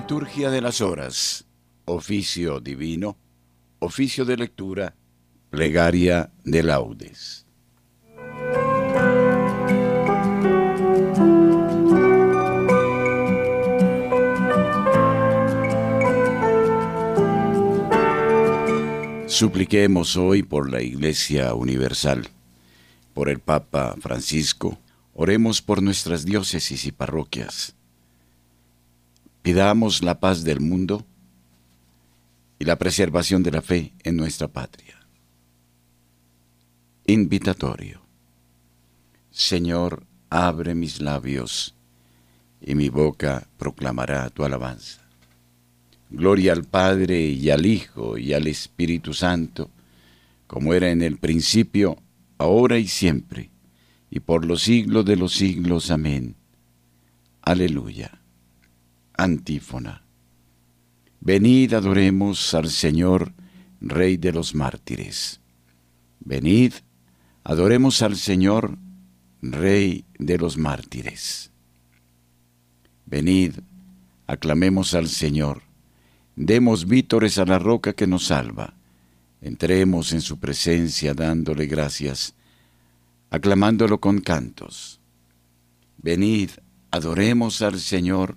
Liturgia de las Horas, oficio divino, oficio de lectura, plegaria de laudes. Supliquemos hoy por la Iglesia Universal, por el Papa Francisco, oremos por nuestras diócesis y parroquias. Pidamos la paz del mundo y la preservación de la fe en nuestra patria. Invitatorio. Señor, abre mis labios y mi boca proclamará tu alabanza. Gloria al Padre y al Hijo y al Espíritu Santo, como era en el principio, ahora y siempre, y por los siglos de los siglos. Amén. Aleluya. Antífona. Venid adoremos al Señor, Rey de los mártires. Venid, adoremos al Señor, Rey de los mártires. Venid, aclamemos al Señor Demos vítores a la roca que nos salva. Entremos en su presencia dándole gracias, aclamándolo con cantos. Venid, adoremos al Señor,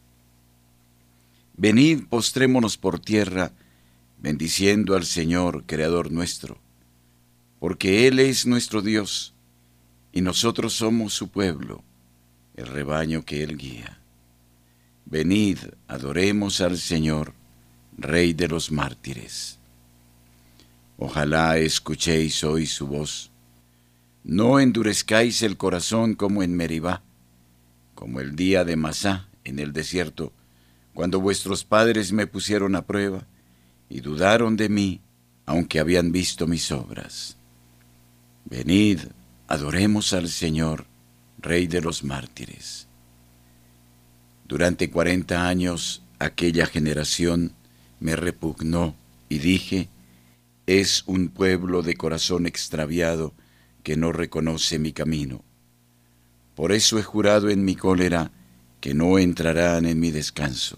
Venid, postrémonos por tierra, bendiciendo al Señor, Creador nuestro, porque Él es nuestro Dios, y nosotros somos su pueblo, el rebaño que Él guía. Venid, adoremos al Señor, Rey de los mártires. Ojalá escuchéis hoy su voz. No endurezcáis el corazón como en Meribá, como el día de Masá en el desierto, cuando vuestros padres me pusieron a prueba y dudaron de mí, aunque habían visto mis obras. Venid, adoremos al Señor, Rey de los mártires. Durante cuarenta años aquella generación me repugnó y dije, es un pueblo de corazón extraviado que no reconoce mi camino. Por eso he jurado en mi cólera que no entrarán en mi descanso.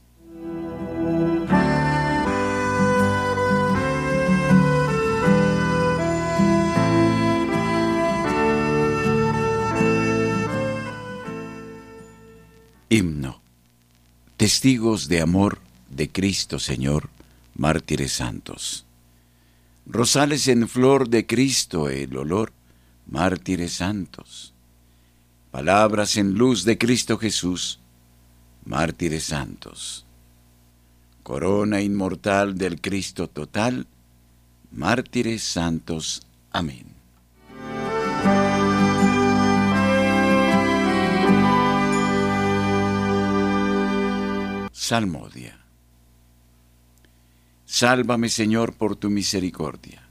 Himno. Testigos de amor de Cristo Señor, mártires santos. Rosales en flor de Cristo el olor, mártires santos. Palabras en luz de Cristo Jesús, mártires santos. Corona inmortal del Cristo total, mártires santos. Amén. Salmodia. Sálvame, Señor, por tu misericordia.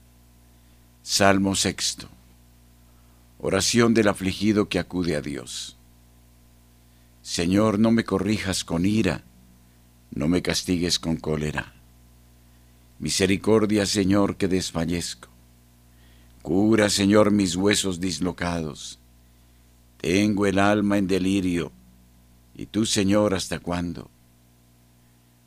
Salmo sexto. Oración del afligido que acude a Dios. Señor, no me corrijas con ira, no me castigues con cólera. Misericordia, Señor, que desfallezco. Cura, Señor, mis huesos dislocados. Tengo el alma en delirio. ¿Y tú, Señor, hasta cuándo?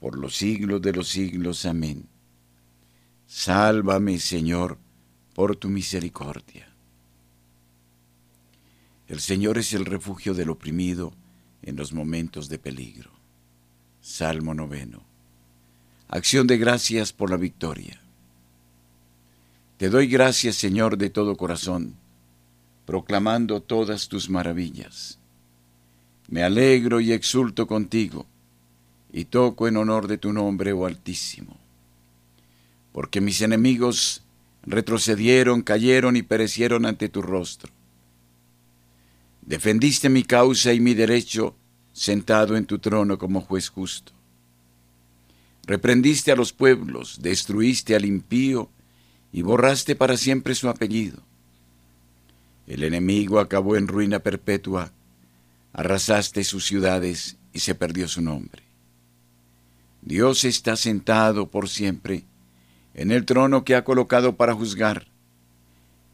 por los siglos de los siglos. Amén. Sálvame, Señor, por tu misericordia. El Señor es el refugio del oprimido en los momentos de peligro. Salmo noveno. Acción de gracias por la victoria. Te doy gracias, Señor, de todo corazón, proclamando todas tus maravillas. Me alegro y exulto contigo, y toco en honor de tu nombre, oh Altísimo porque mis enemigos retrocedieron, cayeron y perecieron ante tu rostro. Defendiste mi causa y mi derecho sentado en tu trono como juez justo. Reprendiste a los pueblos, destruiste al impío y borraste para siempre su apellido. El enemigo acabó en ruina perpetua, arrasaste sus ciudades y se perdió su nombre. Dios está sentado por siempre en el trono que ha colocado para juzgar.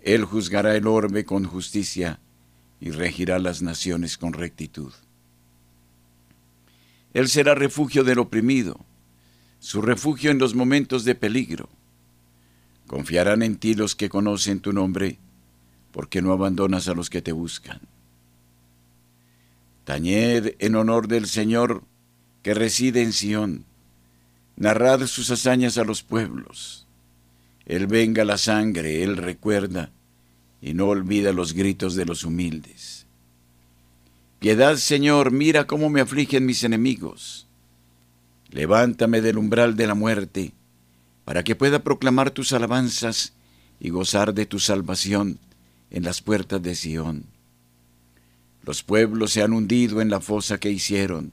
Él juzgará el orbe con justicia y regirá las naciones con rectitud. Él será refugio del oprimido, su refugio en los momentos de peligro. Confiarán en ti los que conocen tu nombre, porque no abandonas a los que te buscan. Tañed en honor del Señor que reside en Sión narrad sus hazañas a los pueblos. Él venga la sangre, Él recuerda y no olvida los gritos de los humildes. Piedad, Señor, mira cómo me afligen mis enemigos. Levántame del umbral de la muerte, para que pueda proclamar tus alabanzas y gozar de tu salvación en las puertas de Sión. Los pueblos se han hundido en la fosa que hicieron,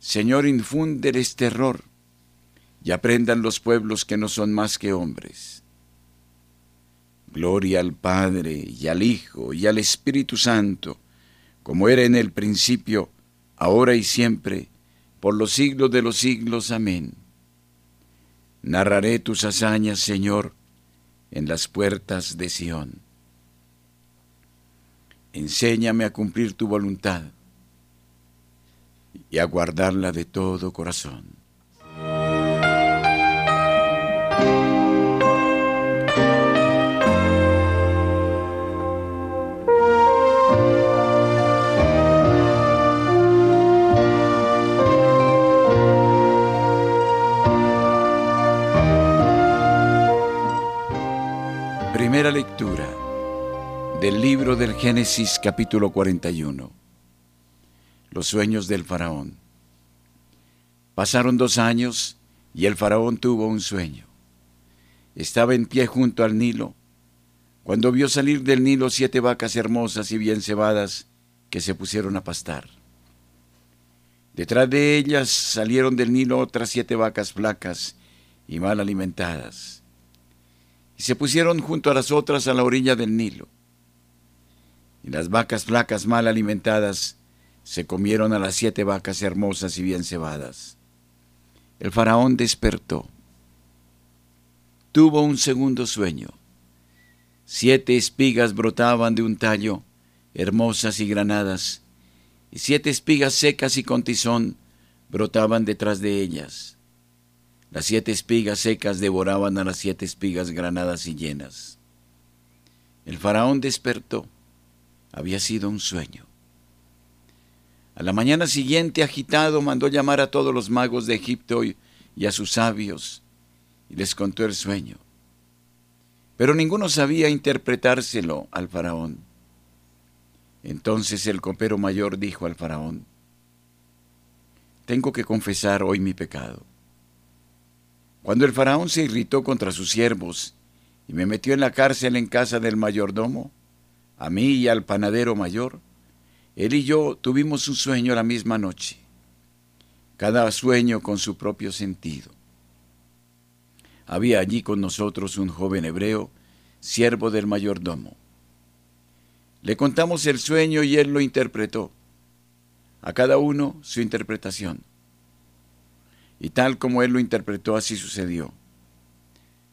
Señor, infúndeles terror y aprendan los pueblos que no son más que hombres. Gloria al Padre y al Hijo y al Espíritu Santo, como era en el principio, ahora y siempre, por los siglos de los siglos. Amén. Narraré tus hazañas, Señor, en las puertas de Sión. Enséñame a cumplir tu voluntad y a guardarla de todo corazón. Primera lectura del libro del Génesis capítulo 41 los sueños del faraón. Pasaron dos años y el faraón tuvo un sueño. Estaba en pie junto al Nilo, cuando vio salir del Nilo siete vacas hermosas y bien cebadas que se pusieron a pastar. Detrás de ellas salieron del Nilo otras siete vacas flacas y mal alimentadas, y se pusieron junto a las otras a la orilla del Nilo. Y las vacas flacas mal alimentadas se comieron a las siete vacas hermosas y bien cebadas. El faraón despertó. Tuvo un segundo sueño. Siete espigas brotaban de un tallo, hermosas y granadas, y siete espigas secas y con tizón brotaban detrás de ellas. Las siete espigas secas devoraban a las siete espigas granadas y llenas. El faraón despertó había sido un sueño. A la mañana siguiente, agitado, mandó llamar a todos los magos de Egipto y a sus sabios, y les contó el sueño. Pero ninguno sabía interpretárselo al faraón. Entonces el copero mayor dijo al faraón, Tengo que confesar hoy mi pecado. Cuando el faraón se irritó contra sus siervos y me metió en la cárcel en casa del mayordomo, a mí y al panadero mayor, él y yo tuvimos un sueño la misma noche, cada sueño con su propio sentido. Había allí con nosotros un joven hebreo, siervo del mayordomo. Le contamos el sueño y él lo interpretó. A cada uno su interpretación. Y tal como él lo interpretó, así sucedió.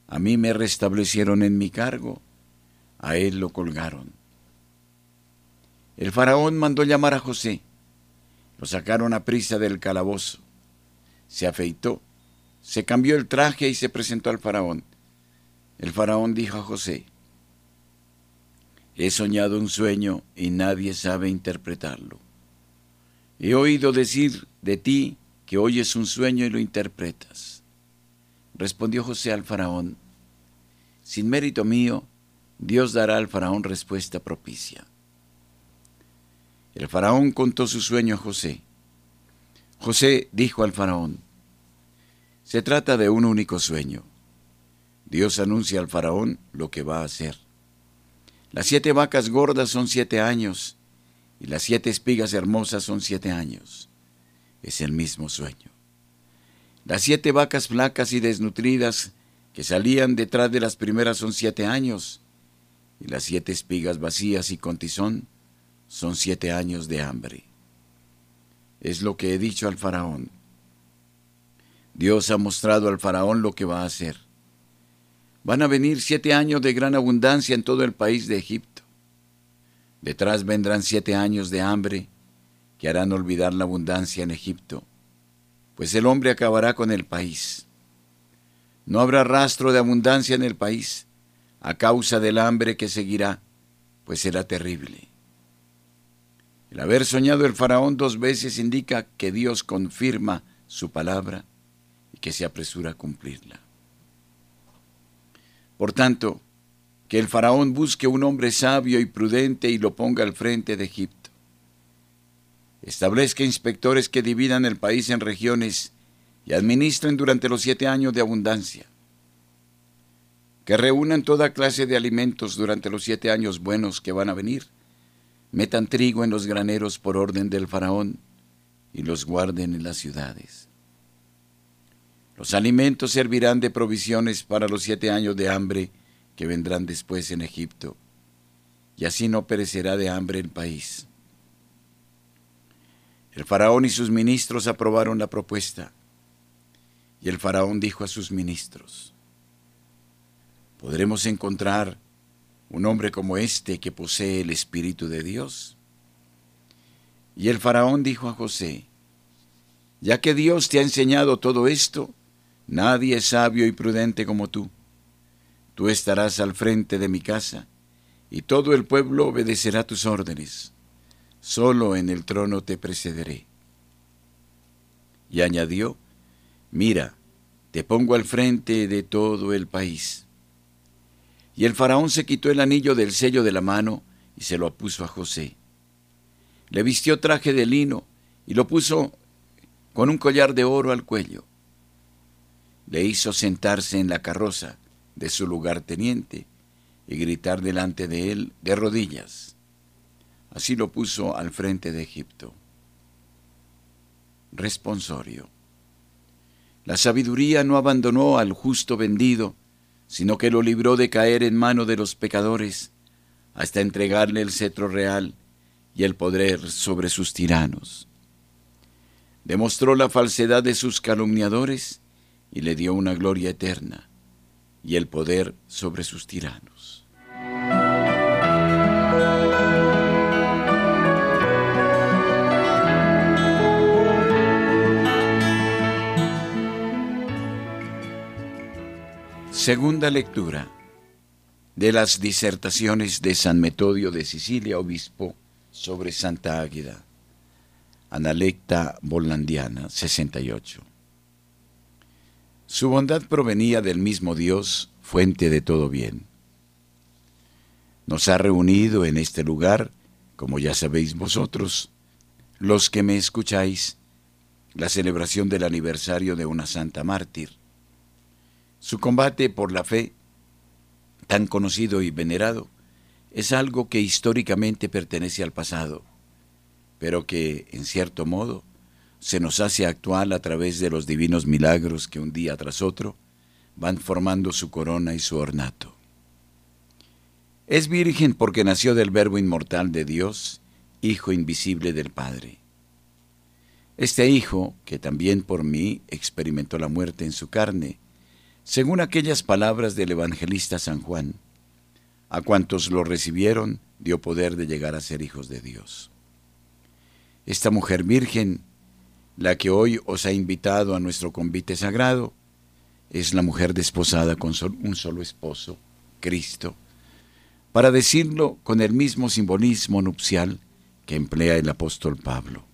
A mí me restablecieron en mi cargo, a él lo colgaron. El faraón mandó llamar a José. Lo sacaron a prisa del calabozo. Se afeitó, se cambió el traje y se presentó al faraón. El faraón dijo a José, He soñado un sueño y nadie sabe interpretarlo. He oído decir de ti que oyes un sueño y lo interpretas. Respondió José al faraón, Sin mérito mío, Dios dará al faraón respuesta propicia. El faraón contó su sueño a José. José dijo al faraón, Se trata de un único sueño. Dios anuncia al faraón lo que va a hacer. Las siete vacas gordas son siete años y las siete espigas hermosas son siete años. Es el mismo sueño. Las siete vacas flacas y desnutridas que salían detrás de las primeras son siete años y las siete espigas vacías y con tizón son siete años de hambre. Es lo que he dicho al faraón. Dios ha mostrado al faraón lo que va a hacer. Van a venir siete años de gran abundancia en todo el país de Egipto. Detrás vendrán siete años de hambre que harán olvidar la abundancia en Egipto, pues el hombre acabará con el país. No habrá rastro de abundancia en el país a causa del hambre que seguirá, pues será terrible. Haber soñado el faraón dos veces indica que Dios confirma su palabra y que se apresura a cumplirla. Por tanto, que el faraón busque un hombre sabio y prudente y lo ponga al frente de Egipto. Establezca inspectores que dividan el país en regiones y administren durante los siete años de abundancia. Que reúnan toda clase de alimentos durante los siete años buenos que van a venir. Metan trigo en los graneros por orden del faraón y los guarden en las ciudades. Los alimentos servirán de provisiones para los siete años de hambre que vendrán después en Egipto, y así no perecerá de hambre el país. El faraón y sus ministros aprobaron la propuesta, y el faraón dijo a sus ministros, ¿podremos encontrar un hombre como este que posee el Espíritu de Dios? Y el faraón dijo a José, ya que Dios te ha enseñado todo esto, Nadie es sabio y prudente como tú. Tú estarás al frente de mi casa, y todo el pueblo obedecerá tus órdenes. Solo en el trono te precederé. Y añadió, Mira, te pongo al frente de todo el país. Y el faraón se quitó el anillo del sello de la mano y se lo puso a José. Le vistió traje de lino y lo puso con un collar de oro al cuello le hizo sentarse en la carroza de su lugarteniente y gritar delante de él de rodillas. Así lo puso al frente de Egipto. Responsorio. La sabiduría no abandonó al justo vendido, sino que lo libró de caer en mano de los pecadores, hasta entregarle el cetro real y el poder sobre sus tiranos. Demostró la falsedad de sus calumniadores y le dio una gloria eterna y el poder sobre sus tiranos. Segunda lectura de las disertaciones de San Metodio de Sicilia, obispo, sobre Santa Águeda. Analecta Volandiana, 68. Su bondad provenía del mismo Dios, fuente de todo bien. Nos ha reunido en este lugar, como ya sabéis vosotros, los que me escucháis, la celebración del aniversario de una santa mártir. Su combate por la fe, tan conocido y venerado, es algo que históricamente pertenece al pasado, pero que, en cierto modo, se nos hace actual a través de los divinos milagros que un día tras otro van formando su corona y su ornato. Es virgen porque nació del Verbo inmortal de Dios, Hijo invisible del Padre. Este Hijo, que también por mí experimentó la muerte en su carne, según aquellas palabras del evangelista San Juan, a cuantos lo recibieron dio poder de llegar a ser hijos de Dios. Esta mujer virgen, la que hoy os ha invitado a nuestro convite sagrado, es la mujer desposada con un solo esposo, Cristo, para decirlo con el mismo simbolismo nupcial que emplea el apóstol Pablo.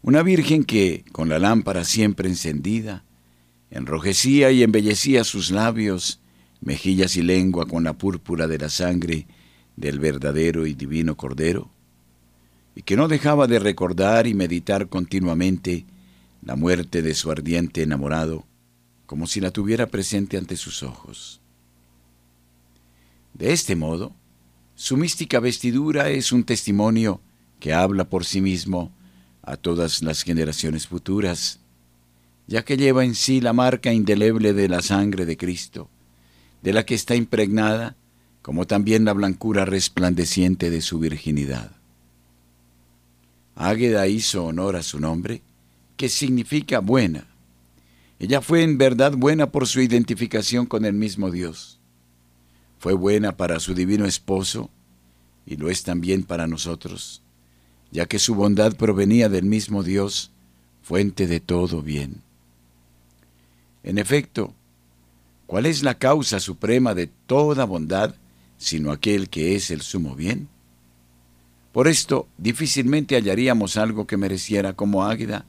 Una virgen que, con la lámpara siempre encendida, enrojecía y embellecía sus labios mejillas y lengua con la púrpura de la sangre del verdadero y divino Cordero, y que no dejaba de recordar y meditar continuamente la muerte de su ardiente enamorado, como si la tuviera presente ante sus ojos. De este modo, su mística vestidura es un testimonio que habla por sí mismo a todas las generaciones futuras, ya que lleva en sí la marca indeleble de la sangre de Cristo, de la que está impregnada, como también la blancura resplandeciente de su virginidad. Águeda hizo honor a su nombre, que significa buena. Ella fue en verdad buena por su identificación con el mismo Dios. Fue buena para su divino esposo, y lo es también para nosotros, ya que su bondad provenía del mismo Dios, fuente de todo bien. En efecto, ¿Cuál es la causa suprema de toda bondad, sino aquel que es el sumo bien? Por esto, difícilmente hallaríamos algo que mereciera como Águeda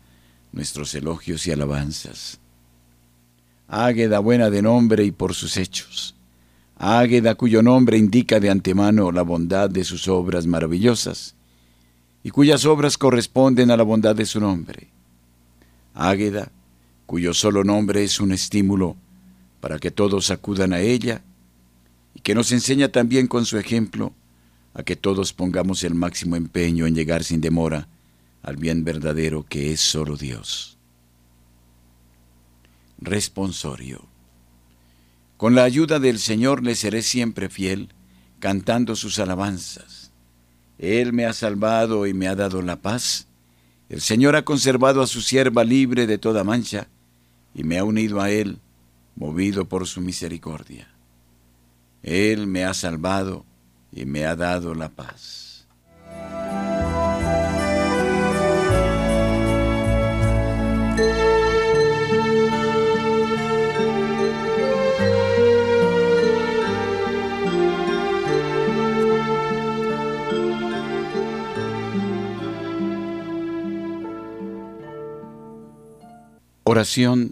nuestros elogios y alabanzas. Águeda buena de nombre y por sus hechos. Águeda cuyo nombre indica de antemano la bondad de sus obras maravillosas, y cuyas obras corresponden a la bondad de su nombre. Águeda, cuyo solo nombre es un estímulo para que todos acudan a ella y que nos enseña también con su ejemplo a que todos pongamos el máximo empeño en llegar sin demora al bien verdadero que es solo Dios. Responsorio. Con la ayuda del Señor le seré siempre fiel, cantando sus alabanzas. Él me ha salvado y me ha dado la paz. El Señor ha conservado a su sierva libre de toda mancha y me ha unido a Él movido por su misericordia. Él me ha salvado y me ha dado la paz. Oración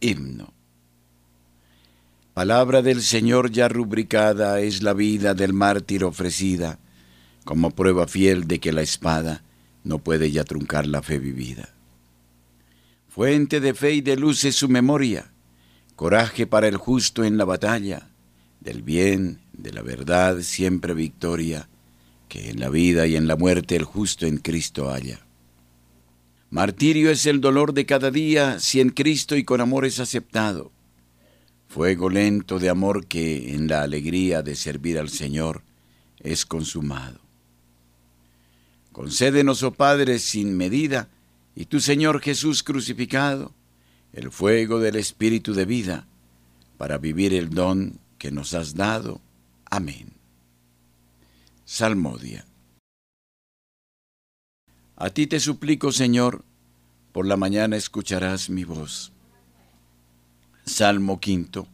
Himno. Palabra del Señor ya rubricada es la vida del mártir ofrecida, como prueba fiel de que la espada no puede ya truncar la fe vivida. Fuente de fe y de luz es su memoria, coraje para el justo en la batalla, del bien, de la verdad, siempre victoria, que en la vida y en la muerte el justo en Cristo haya. Martirio es el dolor de cada día si en Cristo y con amor es aceptado. fuego lento de amor que en la alegría de servir al Señor es consumado. Concédenos, oh Padre, sin medida, y tu Señor Jesús crucificado, el fuego del Espíritu de vida, para vivir el don que nos has dado. Amén. Salmodia. A ti te suplico, Señor, por la mañana escucharás mi voz. Salmo quinto.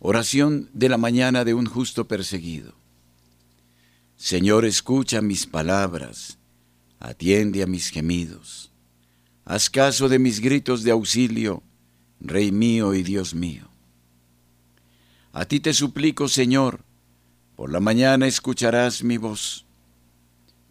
Oración de la mañana de un justo perseguido. Señor, escucha mis palabras, atiende a mis gemidos. Haz caso de mis gritos de auxilio, Rey mío y Dios mío. A ti te suplico, Señor, por la mañana escucharás mi voz.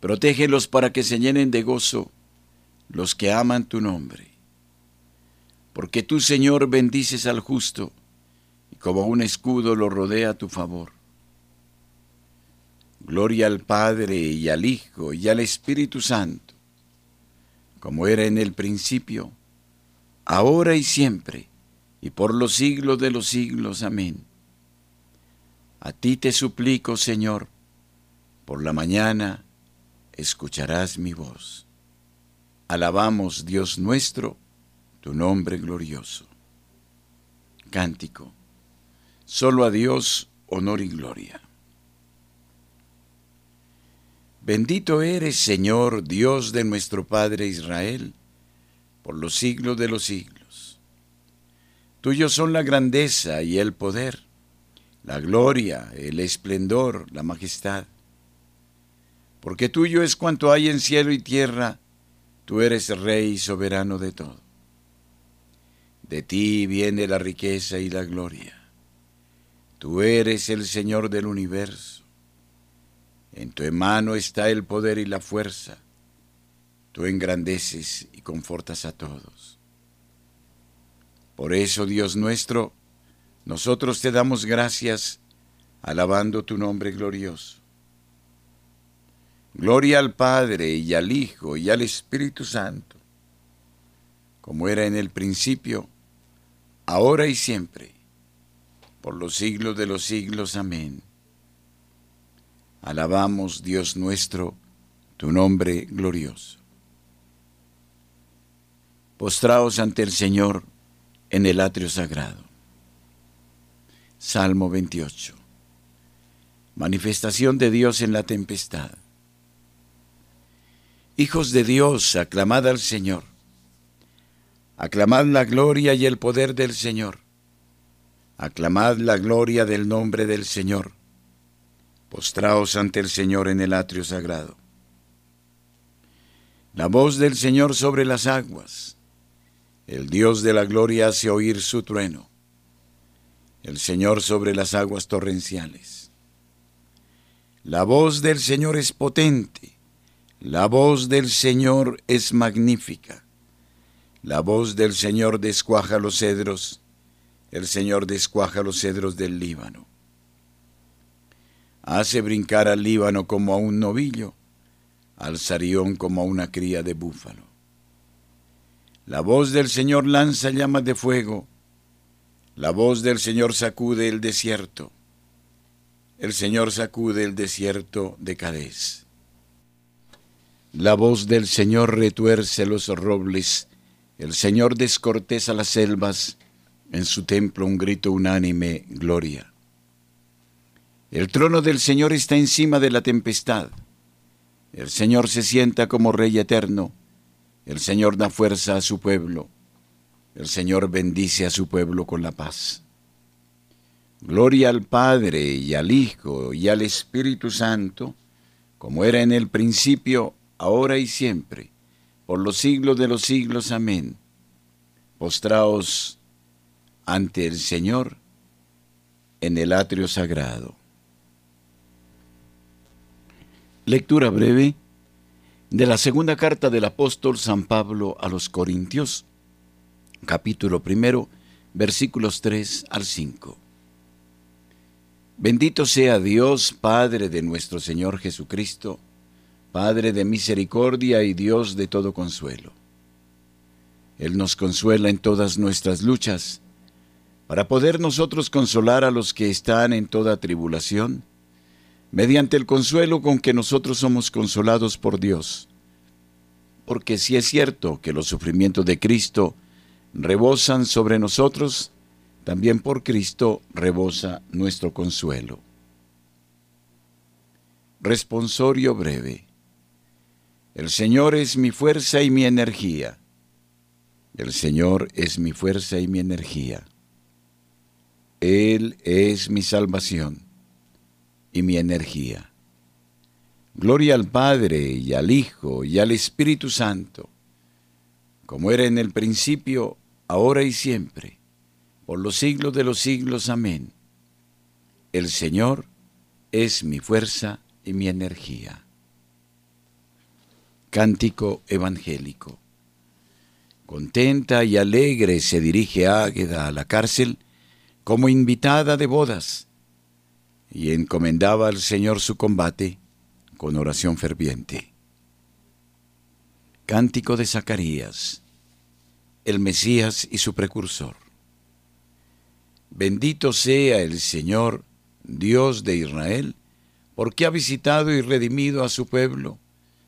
Protégelos para que se llenen de gozo los que aman tu nombre. Porque tú, Señor, bendices al justo, y como un escudo lo rodea a tu favor. Gloria al Padre y al Hijo y al Espíritu Santo, como era en el principio, ahora y siempre, y por los siglos de los siglos. Amén. A ti te suplico, Señor, por la mañana escucharás mi voz. Alabamos, Dios nuestro, tu nombre glorioso. Cántico. Solo a Dios honor y gloria. Bendito eres, Señor, Dios de nuestro Padre Israel, por los siglos de los siglos. Tuyos son la grandeza y el poder, la gloria, el esplendor, la majestad. Porque tuyo es cuanto hay en cielo y tierra, tú eres Rey soberano de todo. De ti viene la riqueza y la gloria. Tú eres el Señor del universo. En tu mano está el poder y la fuerza. Tú engrandeces y confortas a todos. Por eso, Dios nuestro, nosotros te damos gracias alabando tu nombre glorioso. Gloria al Padre y al Hijo y al Espíritu Santo, como era en el principio, ahora y siempre, por los siglos de los siglos. Amén. Alabamos, Dios nuestro, tu nombre glorioso. Postraos ante el Señor en el atrio sagrado. Salmo 28. Manifestación de Dios en la tempestad. Hijos de Dios, aclamad al Señor. Aclamad la gloria y el poder del Señor. Aclamad la gloria del nombre del Señor Postraos ante el Señor en el atrio sagrado. La voz del Señor sobre las aguas. El Dios de la gloria hace oír su trueno. El Señor sobre las aguas torrenciales. La voz del Señor es potente. La voz del Señor es magnífica. La voz del Señor descuaja los cedros. El Señor descuaja los cedros del Líbano hace brincar al Líbano como a un novillo, al Sarión como a una cría de búfalo. La voz del Señor lanza llamas de fuego, la voz del Señor sacude el desierto, el Señor sacude el desierto de Cadés. La voz del Señor retuerce los robles El Señor descorteza las selvas, en su templo un grito unánime, gloria. El trono del Señor está encima de la tempestad. El Señor se sienta como Rey eterno. El Señor da fuerza a su pueblo. El Señor bendice a su pueblo con la paz. Gloria al Padre y al Hijo y al Espíritu Santo, como era en el principio, ahora y siempre por los siglos de los siglos. Amén. Postraos ante el Señor en el atrio sagrado. Lectura breve de la segunda carta del apóstol San Pablo a los Corintios, capítulo primero, versículos 3 al 5. Bendito sea Dios, Padre de nuestro Señor Jesucristo, Padre de misericordia y Dios de todo consuelo. Él nos consuela en todas nuestras luchas, para poder nosotros consolar a los que están en toda tribulación, mediante el consuelo con que nosotros somos consolados por Dios. Porque si es cierto que los sufrimientos de Cristo rebosan sobre nosotros, también por Cristo rebosa nuestro consuelo. Responsorio breve. El Señor es mi fuerza y mi energía. El Señor es mi fuerza y mi energía. Él es mi salvación y mi energía. Gloria al Padre y al Hijo y al Espíritu Santo, como era en el principio, ahora y siempre, por los siglos de los siglos. Amén. El Señor es mi fuerza y mi energía. Cántico evangélico. Contenta y alegre se dirige Águeda a la cárcel como invitada de bodas y encomendaba al Señor su combate con oración ferviente. Cántico de Zacarías, el Mesías y su precursor. Bendito sea el Señor, Dios de Israel, porque ha visitado y redimido a su pueblo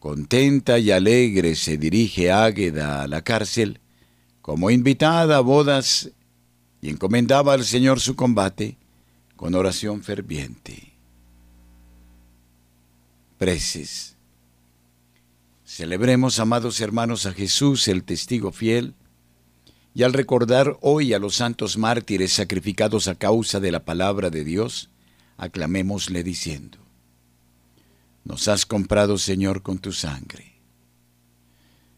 Contenta y alegre se dirige Águeda a la cárcel, como invitada a bodas, y encomendaba al Señor su combate con oración ferviente. Preces. Celebremos, amados hermanos, a Jesús, el testigo fiel, y al recordar hoy a los santos mártires sacrificados a causa de la palabra de Dios, aclamémosle diciendo, nos has comprado, Señor, con tu sangre.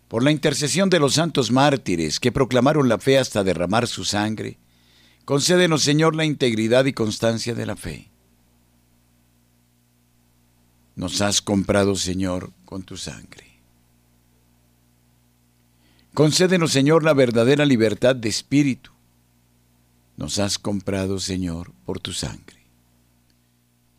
Por la intercesión de los santos mártires que proclamaron la fe hasta derramar su sangre, concédenos, Señor, la integridad y constancia de la fe. Nos has comprado, Señor, con tu sangre. Concédenos, Señor, la verdadera libertad de espíritu. Nos has comprado, Señor, por tu sangre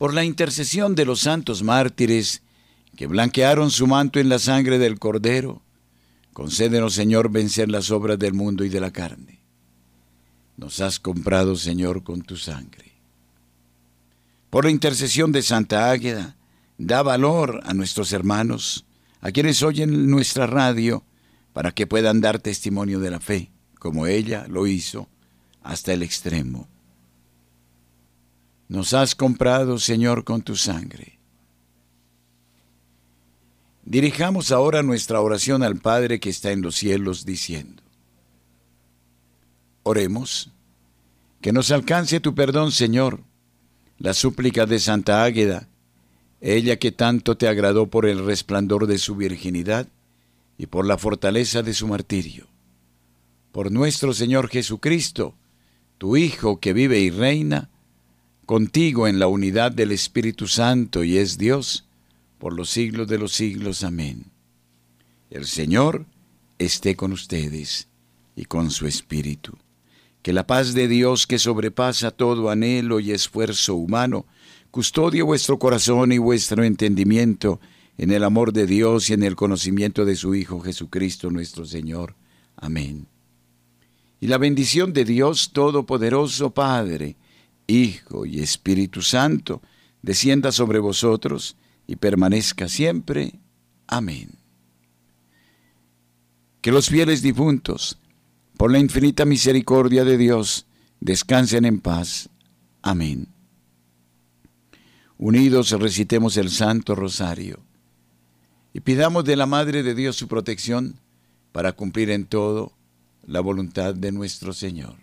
Por la intercesión de los santos mártires que blanquearon su manto en la sangre del Cordero, concédenos, Señor, vencer las obras del mundo y de la carne. Nos has comprado, Señor, con tu sangre. Por la intercesión de Santa Águeda, da valor a nuestros hermanos, a quienes oyen nuestra radio, para que puedan dar testimonio de la fe, como ella lo hizo, hasta el extremo. Nos has comprado, Señor, con tu sangre. Dirijamos ahora nuestra oración al Padre que está en los cielos, diciendo, Oremos, que nos alcance tu perdón, Señor, la súplica de Santa Águeda, ella que tanto te agradó por el resplandor de su virginidad y por la fortaleza de su martirio. Por nuestro Señor Jesucristo, tu Hijo que vive y reina, contigo en la unidad del Espíritu Santo y es Dios, por los siglos de los siglos. Amén. El Señor esté con ustedes y con su Espíritu. Que la paz de Dios que sobrepasa todo anhelo y esfuerzo humano, custodie vuestro corazón y vuestro entendimiento en el amor de Dios y en el conocimiento de su Hijo Jesucristo nuestro Señor. Amén. Y la bendición de Dios Todopoderoso, Padre, Hijo y Espíritu Santo, descienda sobre vosotros y permanezca siempre. Amén. Que los fieles difuntos, por la infinita misericordia de Dios, descansen en paz. Amén. Unidos recitemos el Santo Rosario y pidamos de la Madre de Dios su protección para cumplir en todo la voluntad de nuestro Señor.